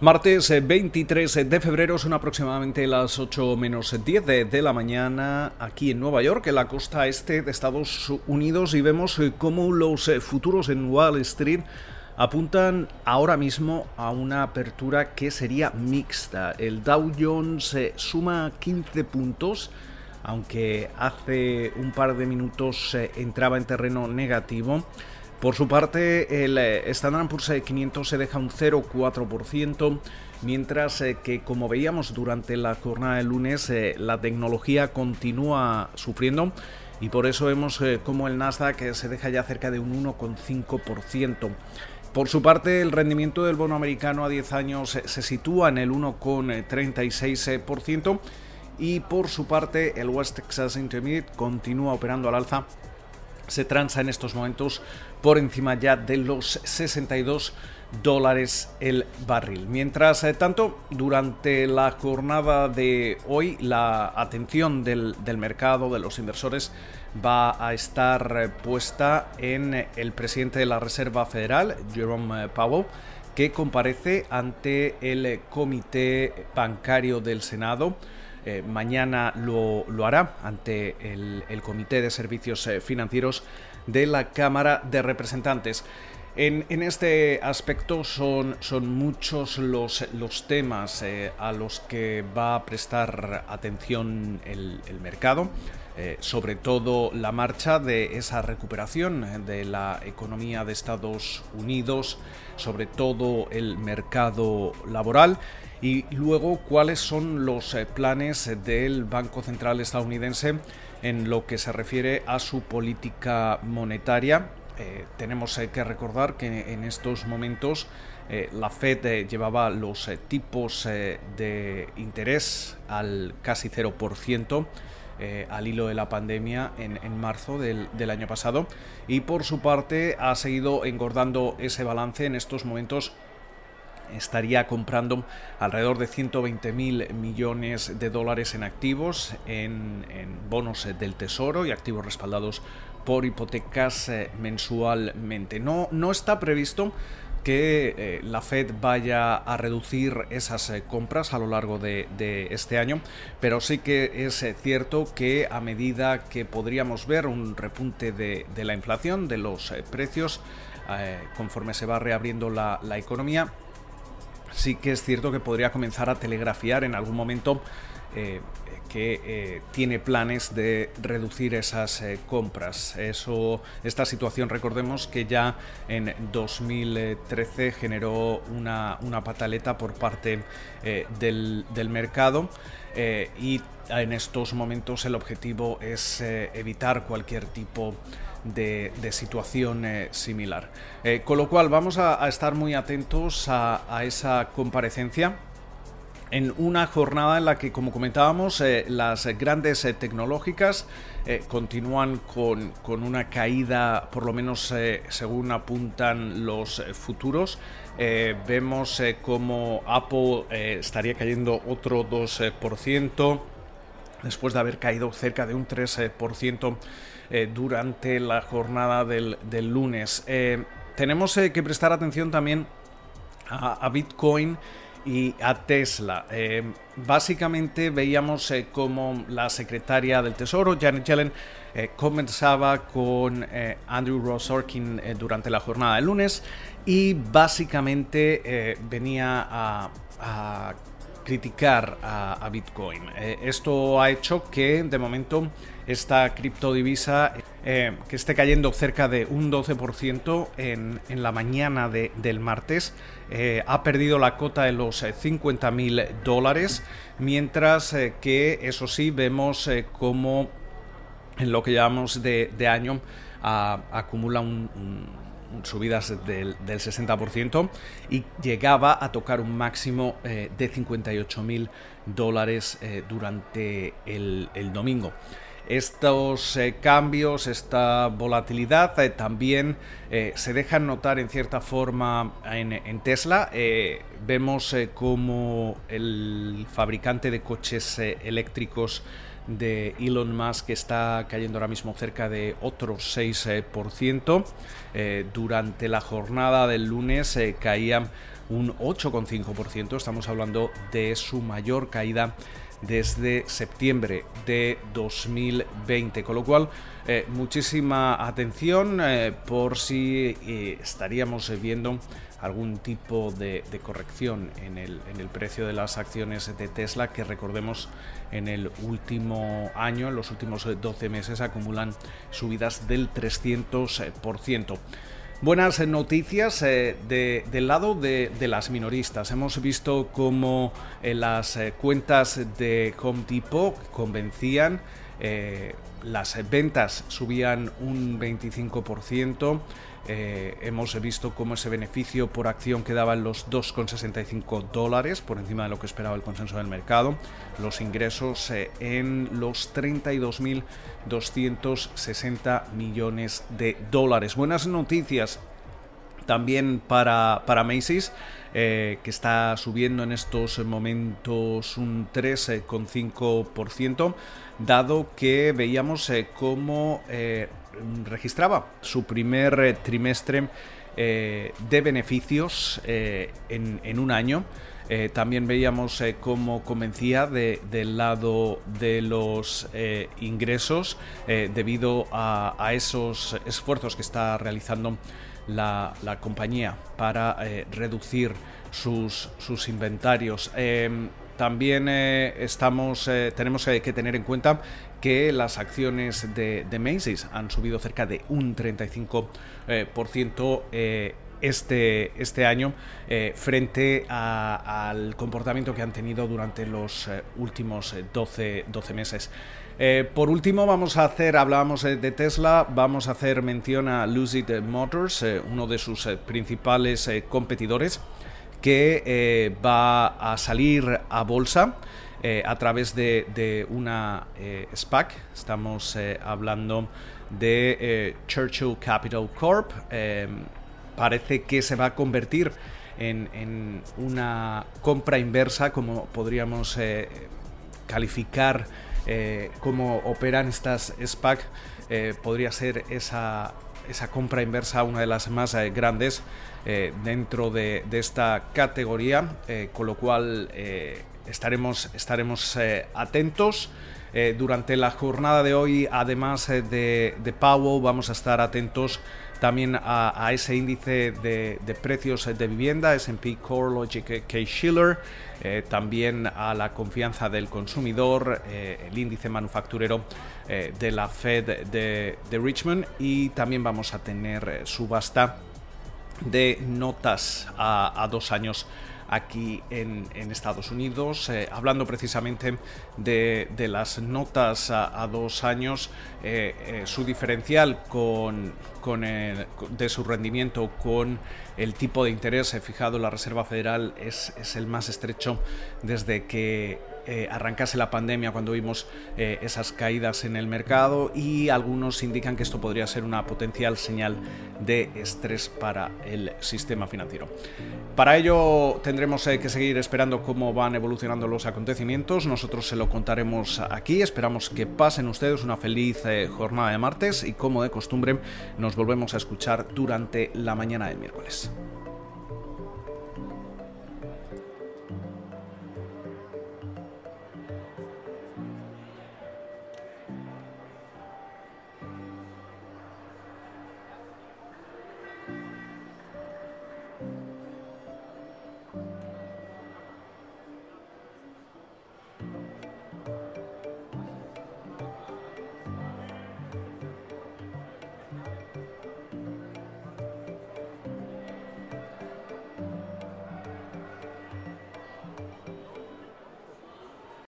Martes 23 eh, de febrero son aproximadamente las 8 menos 10 de, la mañana aquí en Nueva York, en la costa este de Estados Unidos, y vemos eh, cómo los eh, futuros en Wall Street apuntan ahora mismo a una apertura que sería mixta. El Dow Jones suma 15 puntos, aunque hace un par de minutos entraba en terreno negativo. Por su parte, el eh, Standard Poor's 500 se deja un 0,4%, mientras eh, que, como veíamos durante la jornada del lunes, eh, la tecnología continúa sufriendo y por eso vemos como el Nasdaq se deja ya cerca de un 1,5%. Por su parte, el rendimiento del bono americano a 10 años se sitúa en el 1,36% y por su parte el West Texas Intermediate continúa operando al alza se transa en estos momentos por encima ya de los 62 dólares el barril. Mientras eh, tanto, durante la jornada de hoy, la atención del, mercado, de los inversores, va a estar eh, puesta en el presidente de la Reserva Federal, Jerome eh, Powell, que comparece ante el Comité Bancario del Senado. Mañana lo, hará ante el Comité de Servicios Financieros de la Cámara de Representantes. En, este aspecto son, muchos los, los temas eh, a los que va a prestar atención el, mercado, eh, sobre todo la marcha de esa recuperación de la economía de Estados Unidos, sobre todo el mercado laboral y luego cuáles son los eh, planes del Banco Central estadounidense en lo que se refiere a su política monetaria. Eh, tenemos eh, que recordar que en estos momentos la Fed llevaba los tipos de interés al casi 0%. Al hilo de la pandemia en, marzo del, del, año pasado y por su parte ha seguido engordando ese balance en estos momentos estaría comprando alrededor de 120 mil millones de dólares en activos, en, bonos eh, del tesoro y activos respaldados por hipotecas eh, mensualmente. No, no está previsto que eh, la Fed vaya a reducir esas compras a lo largo de, este año, pero sí que es cierto que a medida que podríamos ver un repunte de, la inflación, de los precios, conforme se va reabriendo la economía, sí que es cierto que podría comenzar a telegrafiar en algún momento eh, que eh, tiene planes de reducir esas eh, compras. Eso, esta situación, recordemos que ya en 2013 generó una, pataleta por parte del, del, mercado y en estos momentos el objetivo es evitar cualquier tipo de situación eh, similar. Eh, con lo cual vamos a, estar muy atentos a, esa comparecencia en una jornada en la que, como comentábamos, eh, las grandes tecnológicas continúan con, con, una caída, por lo menos según apuntan los futuros. vemos como Apple estaría cayendo otro 2%, después de haber caído cerca de un 3% eh, durante la jornada del, lunes. Eh, tenemos eh, que prestar atención también a, Bitcoin y a Tesla. básicamente veíamos como la secretaria del Tesoro, Janet Yellen, comenzaba con Andrew Ross Orkin durante la jornada del lunes y básicamente venía a, criticar a, Bitcoin. esto ha hecho que de momento esta criptodivisa eh, que esté cayendo cerca de un 12% en, la mañana del martes. Eh, ha perdido la cota de los 50 eh, dólares, mientras que eso sí vemos como en lo que llamamos de, año acumula subidas del, 60% y llegaba a tocar un máximo de 58 mil dólares durante el domingo. Estos eh, cambios, esta volatilidad eh, también eh, se dejan notar en cierta forma en, Tesla. vemos como el fabricante de coches eléctricos de Elon Musk está cayendo ahora mismo cerca de otro 6%. durante la jornada del lunes caían un 8,5%. Estamos hablando de su mayor caída desde septiembre de 2020, con lo cual eh, muchísima atención eh, por si eh, estaríamos viendo algún tipo de, corrección en el, en el, precio de las acciones de Tesla que recordemos en el último año, en los últimos 12 meses acumulan subidas del 300%. Buenas noticias eh, del lado de, las minoristas. Hemos visto cómo eh, las eh, cuentas de Home Depot convencían, las ventas subían un 25%, eh, hemos visto cómo ese beneficio por acción quedaba en los 2,65 dólares, por encima de lo que esperaba el consenso del mercado. Los ingresos eh, en los 32.260 millones de dólares. Buenas noticias también para, para Macy's. Eh, que está subiendo en estos momentos un 3,5%, dado que veíamos cómo registraba su primer eh, trimestre eh, de beneficios eh, en, un año. también veíamos cómo convencía del lado de los ingresos debido a, esos esfuerzos que está realizando la, compañía para reducir sus, sus inventarios. Em, también estamos, tenemos que tener en cuenta que las acciones de, Macy's han subido cerca de un 35% eh, eh, este, este año eh, frente al comportamiento que han tenido durante los últimos 12, 12 meses. Por último, vamos a hacer, hablábamos de Tesla, vamos a hacer mención a Lucid Motors, uno de sus principales competidores, que va a salir a bolsa. Eh, a través de, una eh, SPAC. Estamos eh, hablando de Churchill Capital Corp. Parece que se va a convertir en, una compra inversa, como podríamos calificar cómo operan estas SPAC. podría ser esa, esa compra inversa una de las más grandes dentro de, de, esta categoría, con lo cual estaremos, estaremos eh, atentos. Eh, durante la jornada de hoy, además eh, de, de Powell, vamos a estar atentos también a, ese índice de, precios de vivienda, S&P Core Logic K. Schiller, también a la confianza del consumidor, el índice manufacturero de la Fed de, Richmond. Y también vamos a tener subasta de notas a dos años aquí en, Estados Unidos, eh, hablando precisamente de, las notas a, dos años, eh, eh, su diferencial con, de su rendimiento con el tipo de interés fijado en la Reserva Federal es el más estrecho desde que eh, arrancase la pandemia cuando vimos eh, esas caídas en el mercado y algunos indican que esto podría ser una potencial señal de estrés para el sistema financiero. Para ello tendremos eh, que seguir esperando cómo van evolucionando los acontecimientos. Nosotros se lo contaremos aquí. Esperamos que pasen ustedes una feliz jornada de martes y como de costumbre nos volvemos a escuchar durante la mañana del miércoles.